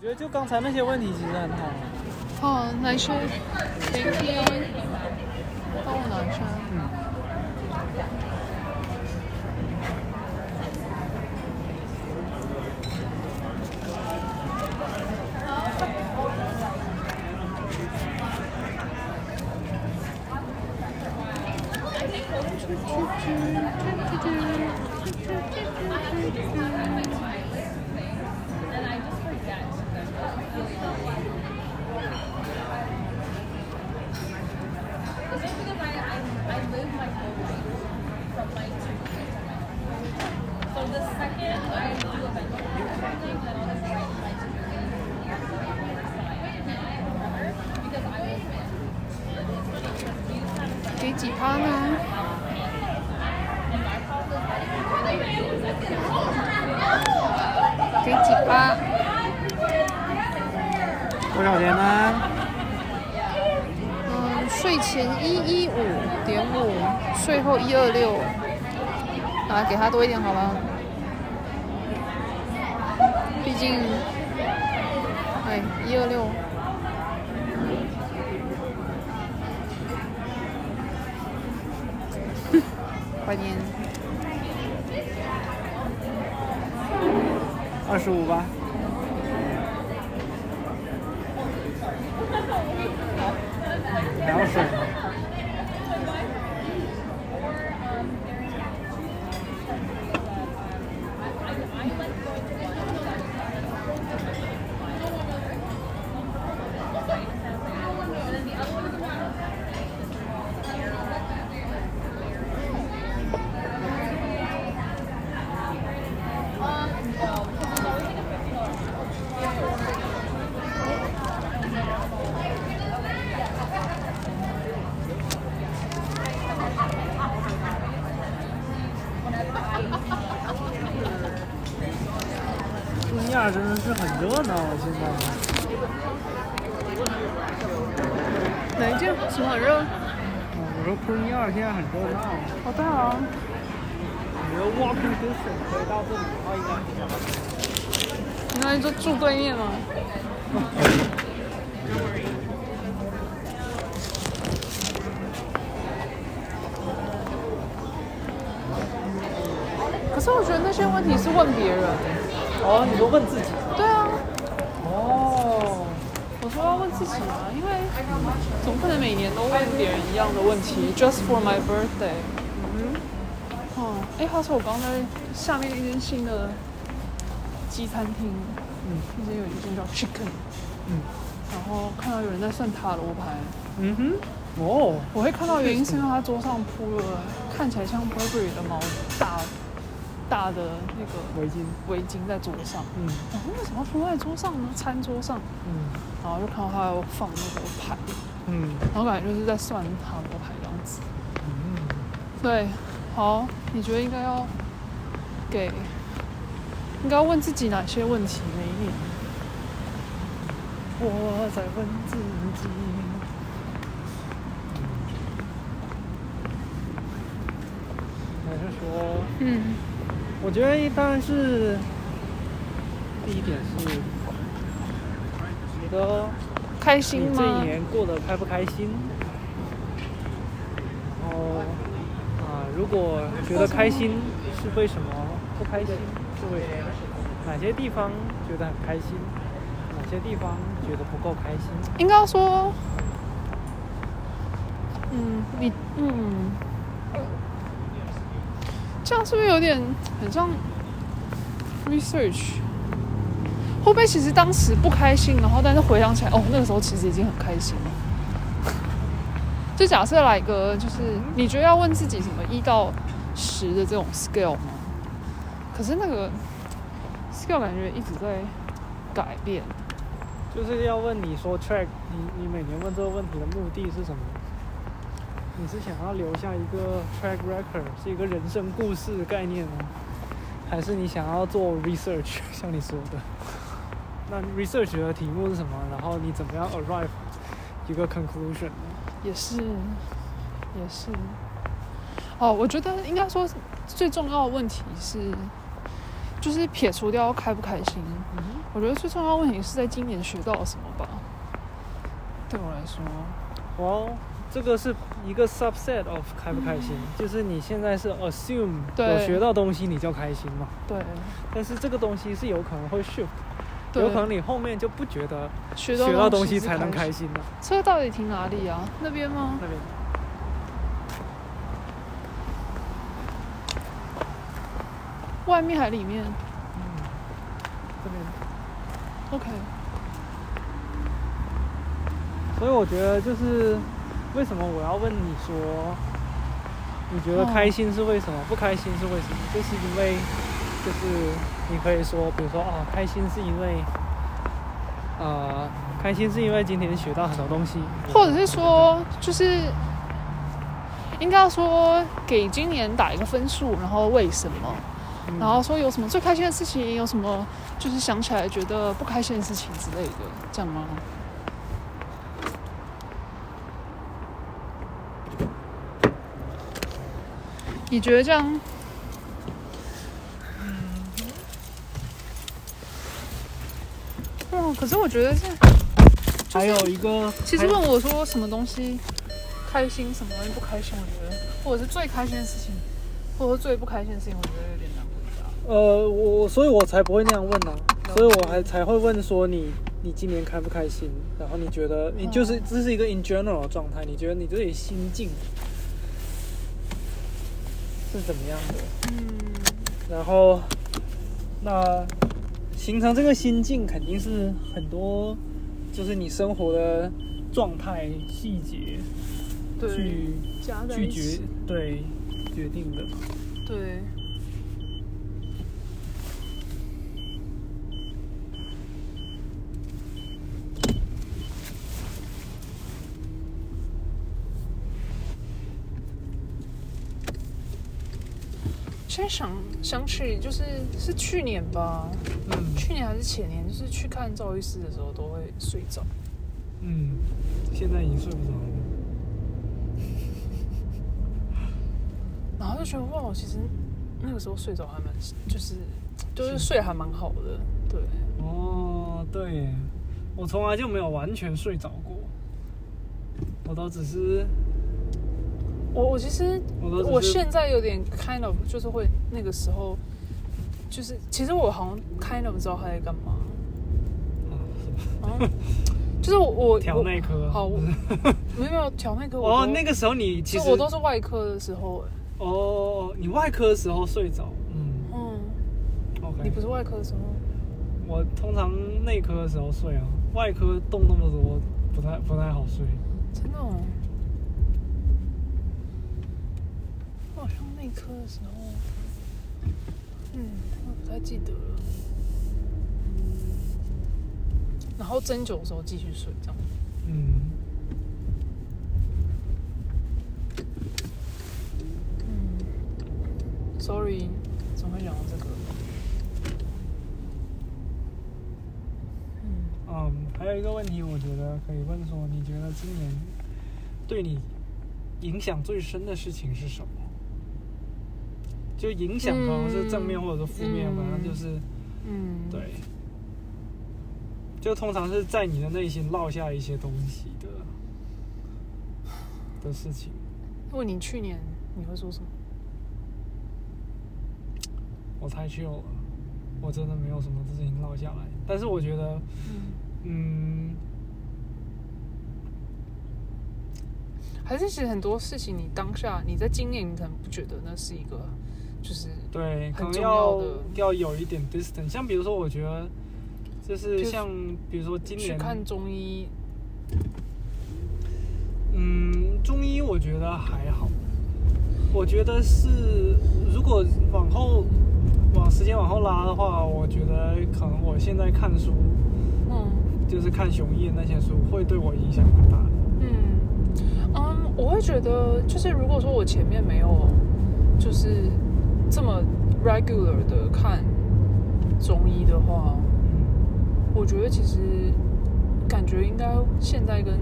觉得就刚才那些问题其实很好。哦，哪些？Thank you。帮我拿一下。给几趴呢？给几趴？多少钱呢？嗯，税前一一五点五，税后一二六，啊，给他多一点好了。毕竟，哎，一二六。欢迎，二十五吧。还要水吗？尼亚真的是很热闹啊！现在。哪一件？什么很热？嗯，我说普尼亚现在很热闹。好大啊！你要 walking distance 可以到这里的话，应该比较你那里就住对面吗？可是我觉得那些问题是问别人。哦，你说问自己？对我要问自己啊，因为总不能每年都问别人一样的问题。Just for my birthday。嗯。哦，哎，话说我刚刚在下面一间新的鸡餐厅，嗯那间有一间叫 Chicken，嗯然后看到有人在算塔罗牌。嗯哼，哦，我会看到原因是因为他桌上铺了看起来像 Burberry 的毛大大的那个围巾，围巾在桌上。嗯然后为什么要铺在桌上呢？餐桌上，嗯然后就看到他要放那个牌，嗯然后感觉就是在算塔罗牌这样子。嗯，对，好，你觉得应该要给，应该要问自己哪些问题？每一年，我在问自己。还是说，嗯，我觉得当然是第一点是，觉得开心你这一？年过得开不开心？然后啊，如果觉得开心是为什么？不开心是为什么？哪些地方觉得很开心？哪些地方觉得不够开心？应该说，嗯，你嗯，这样是不是有点很像 research？会不会其实当时不开心，然后但是回想起来，哦，那个时候其实已经很开心了。就假设来一个，就是你觉得要问自己什么一到十的这种 scale 吗？可是那个 scale 感觉一直在改变。就是要问你说 track，你你每年问这个问题的目的是什么？你是想要留下一个 track record，是一个人生故事的概念呢，还是你想要做 research，像你说的？那 research 的题目是什么？然后你怎么样 arrive 一个 conclusion 呢？也是，也是。哦，我觉得应该说最重要的问题是，就是撇除掉开不开心，我觉得最重要的问题是在今年学到了什么吧。对我来说，哦，这个是一个 subset of 开不开心，就是你现在是 assume 我学到东西你就开心嘛，对，但是这个东西是有可能会 shift，有可能你后面就不觉得学学到东西才能开心。心了。车到底停哪里啊？那边吗？那边外面还里面嗯这边，？OK，所以我觉得就是为什么我要问你说，你觉得哦开心是为什么，不开心是为什么？就是因为，就是你可以说，比如说啊，开心是因为，呃，开心是因为今天学到很多东西，或者是说，就是应该要说给今年打一个分数，然后为什么？嗯，然后说有什么最开心的事情，有什么就是想起来觉得不开心的事情之类的，这样吗？你觉得这样？嗯，可是我觉得这还有一个，其实问我说什么东西开心，什么东西不开心，我觉得或者是最开心的事情，或者是最不开心的事情，我觉得有点难回答。呃，我所以，我才不会那样问啊，所以我还才会问说你你今年开不开心？然后你觉得你就是哦这是一个 in general 的状态，你觉得你自己心境是怎么样的？嗯，然后那形成这个心境肯定是很多，就是你生活的状态细节，去去决，对决定的。对。现在想想起，就是是去年吧，嗯去年还是前年，就是去看赵医师的时候都会睡着。嗯，现在已经睡不着了。然后就觉得哇，其实那个时候睡着还蛮，就是就是睡还蛮好的，对。哦，对，我从来就没有完全睡着过，我都只是我我其实我现在有点 kind of 就是会那个时候，就是其实我好像 kind of 知道他在干嘛，啊就是我我调内科我好，我没有没有调内科，哦，那个时候你其实我都是外科的时候，哎哦，你外科的时候睡着，嗯。嗯，，OK，你不是外科的时候，我通常内科的时候睡啊，外科动那么多，不太不太好睡。真的哦，我好像内科的时候，嗯，我不太记得了。然后针灸的时候继续睡，这样。嗯，嗯，sorry，怎么会讲到这个？嗯，嗯，还有一个问题，我觉得可以问说，你觉得今年对你影响最深的事情是什么？就影响可能是正面或者是负面，嗯反正就是嗯，对，就通常是在你的内心落下一些东西的的事情。问你去年你会说什么？我太 chill 了，我真的没有什么事情落下来。但是我觉得，嗯，嗯，还是其实很多事情，你当下你在今年，你可能不觉得那是一个，就是对，可能要要有一点 distance。像比如说，我觉得就是像比如说今年，去看中医，嗯，中医我觉得还好。我觉得是，如果往后往时间往后拉的话，我觉得可能我现在看书，嗯就是看熊毅的那些书，会对我影响很大的。嗯嗯，我会觉得，就是如果说我前面没有，就是这么 regular 的看中医的话，嗯我觉得其实感觉应该现在跟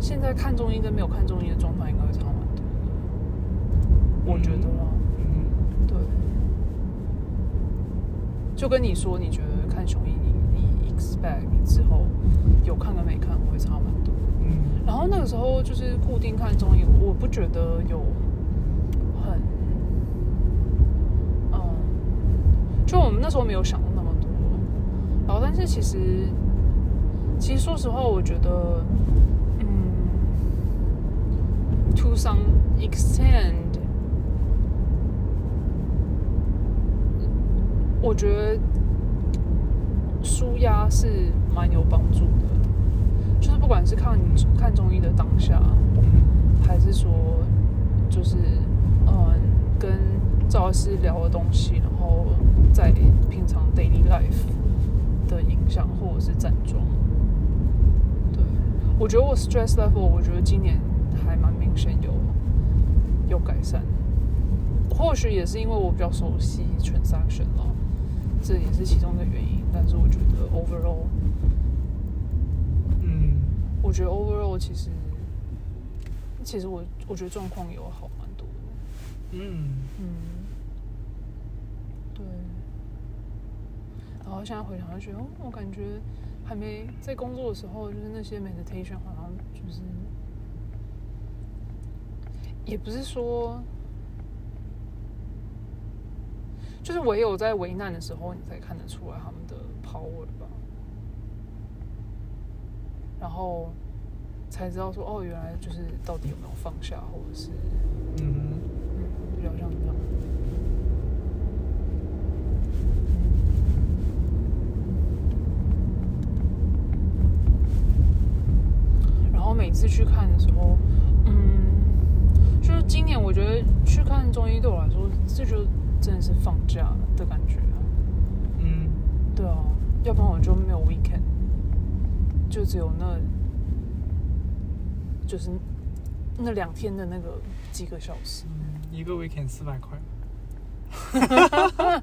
现在看中医跟没有看中医的状态应该会差蛮多的，我觉得啦，嗯对，就跟你说，你觉得看雄医，你你 expect 你之后有看跟没看会差蛮多。嗯。然后那个时候就是固定看中医，我不觉得有很，嗯，就我们那时候没有想过那么多。然后，但是其实，其实说实话，我觉得，嗯，to some extent，我觉得舒压是蛮有帮助的。就是不管是看看中医的当下，还是说就是嗯跟赵老师聊的东西，在平常 daily life 的影响，或者是站桩。对，我觉得我 stress level，我觉得今年还蛮明显有有改善。或许也是因为我比较熟悉 transaction 了，这也是其中的原因。但是我觉得 overall。嗯我觉得 overall 其实，其实我我觉得状况有好蛮多的，嗯嗯，对。然后现在回想就觉得，哦，我感觉还没在工作的时候，就是那些 meditation 好像就是，也不是说，就是唯有在危难的时候，你才看得出来他们的 power 吧。然后才知道说，哦，原来就是到底有没有放下，或者是嗯嗯，比较像这样。然后每次去看的时候，嗯，就是今年我觉得去看中医对我来说，这就真的是放假的感觉啊。嗯对啊，要不然我就没有 weekend，就只有那，就是那两天的那个几个小时。嗯，一个 weekend 四百块，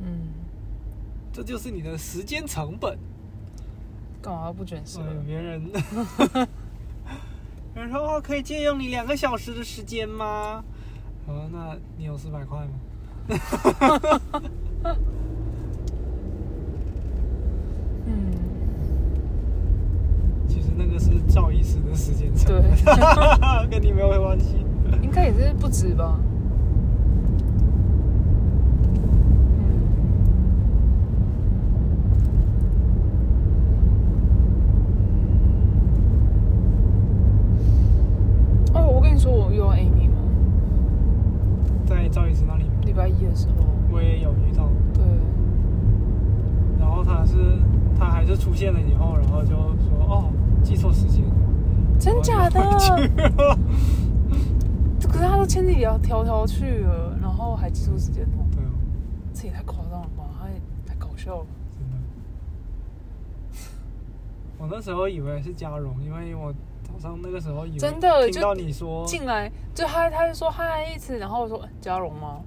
嗯，这就是你的时间成本。干嘛不卷舌？嗯，别人，有 人说哦，可以借用你两个小时的时间吗？哦，那你有四百块吗？嗯，其实那个是赵医师的时间差对，，跟你没有关系。应该也是不止吧。嗯。哦，我跟你说，我遇到 Amy 吗？在赵医师那里，礼拜一的时候，我也有遇到，对，然后他是他还是出现了以后，然后就说哦，记错时间了，真假的？然后就回去了可是他都千里迢迢迢去了，然后还记住时间哦，对啊，这也太夸张了吧？太太搞笑了。真的。我那时候以为是嘉荣，因为我早上那个时候以为真的就听到你说，进来就他他就说嗨一次，然后我说呃嘉荣吗？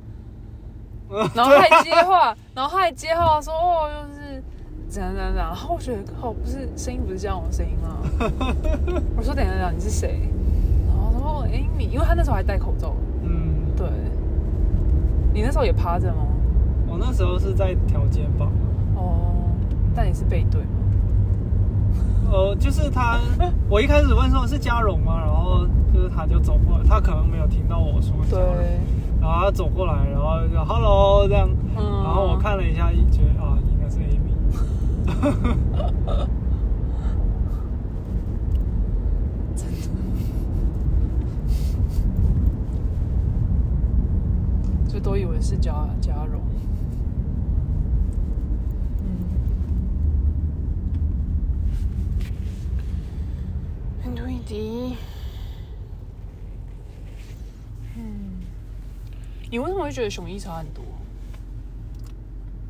嗯 然后他还接话，然后他还接话说哦，就是怎样怎样怎样，然后我觉得靠，不是声音不是嘉荣的声音吗？我说等一下等一下，你是谁？然后他说 Amy，因为他那时候还戴口罩，你那时候也趴着吗？我那时候是在调肩膀，哦，但你是背对吗？呃，就是他，我一开始问说是嘉荣吗？然后就是他就走过来，他可能没有听到我说嘉荣，对，然后他走过来，然后就 Hello 这样，嗯，然后我看了一下，觉得啊，应该是 Amy。就都以为是嘉嘉荣。嗯，推迪。嗯，你为什么会觉得熊一差很多？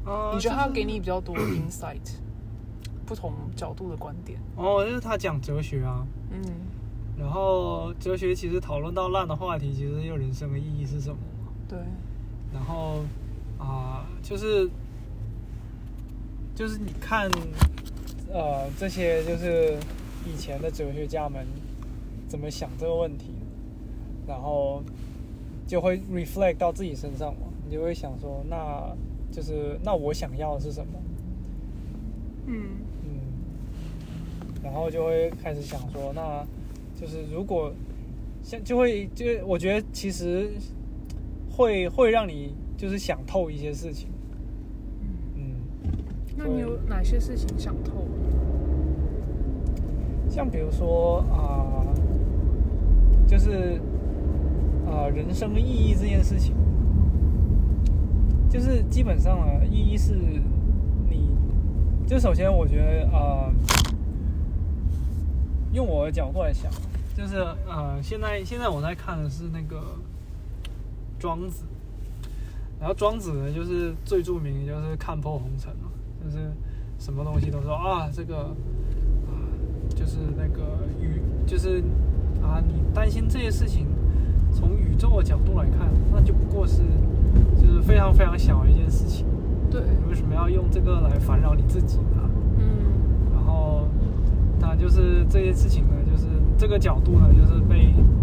呃你觉得他就是给你比较多的 insight，不同角度的观点？哦，就是他讲哲学啊，嗯然后哲学其实讨论到烂的话题，其实有人生的意义是什么嘛？对，然后啊、就是就是你看，呃，这些就是以前的哲学家们怎么想这个问题，然后就会 reflect 到自己身上嘛，你就会想说，那就就是那我想要的是什么？嗯嗯，然后就会开始想说，那就是如果像就会就我觉得其实会会让你就是想透一些事情，嗯，嗯，那你有哪些事情想透？像比如说啊、就是啊、人生意义这件事情，就是基本上呢，意义是你，就首先我觉得呃，用我的角度来想，就是呃，现在现在我在看的是那个庄子，然后庄子呢，就是最著名就是看破红尘嘛，就是什么东西都说啊，这个啊，就是那个宇，就是啊，你担心这些事情，从宇宙的角度来看，那就不过是就是非常非常小的一件事情，对，你为什么要用这个来烦扰你自己呢？嗯。然后，当然就是这些事情呢，就是这个角度呢，就是被啊、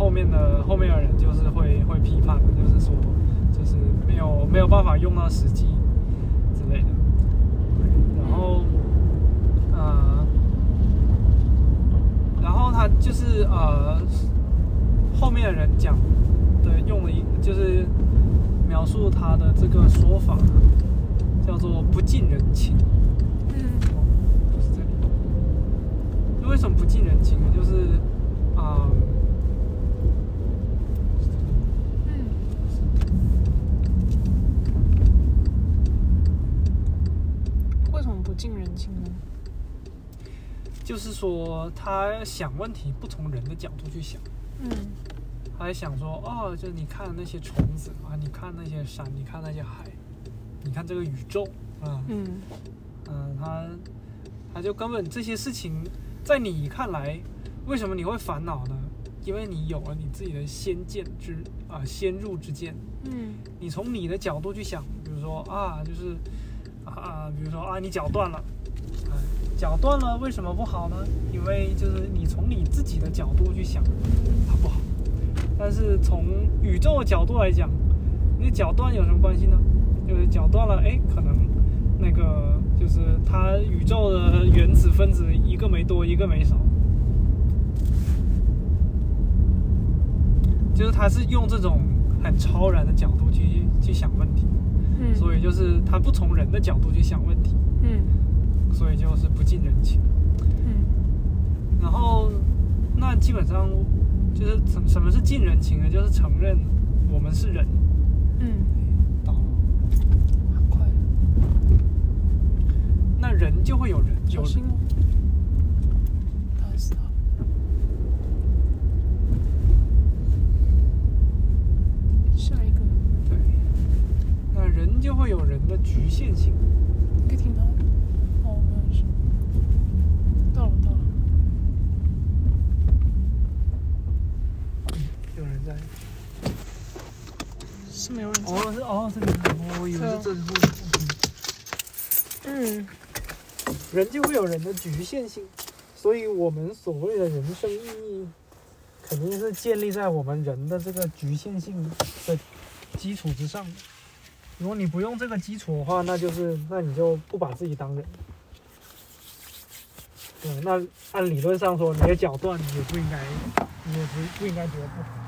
后面的后面的人就是会会批判的，就是说就是没有没有办法用到实际之类的。然后，呃，然后他就是呃后面的人讲的用了一就是描述他的这个说法叫做不近人情。嗯不是这里。就为什么不近人情呢？就是啊、嗯，为什么不近人情呢？就是说他想问题不从人的角度去想，嗯。他还想说，哦，就你看那些虫子啊，你看那些山，你看那些海，你看这个宇宙啊，嗯。嗯，他他就根本这些事情，在你看来，为什么你会烦恼呢？因为你有了你自己的先见之啊、先入之见，嗯。你从你的角度去想，比如说啊，就是啊，比如说啊，你脚断了，脚断了为什么不好呢？因为就是你从你自己的角度去想，它不好。但是从宇宙的角度来讲，你脚断有什么关系呢？就是脚断了，哎，可能那个就是它宇宙的原子分子一个没多，一个没少。就是他是用这种很超然的角度去去想问题，嗯，所以就是他不从人的角度去想问题，嗯。所以就是不近人情。嗯。然后，那基本上就是什什么是近人情呢？就是承认我们是人。嗯，到了，很快，那人就会有人有小心哦，打死他。下一个，对，那人就会有人的局限性。你可以听他。哦，没有事。到了，到了。有人在。是没有人在。哦，是哦，是你，我以为对啊是正负。嗯人就会有人的局限性，所以我们所谓的人生意义，肯定是建立在我们人的这个局限性的基础之上的。如果你不用这个基础的话，那就是那你就不把自己当人。对，那按理论上说，你的脚断，你也不应该，你也不不应该觉得不好。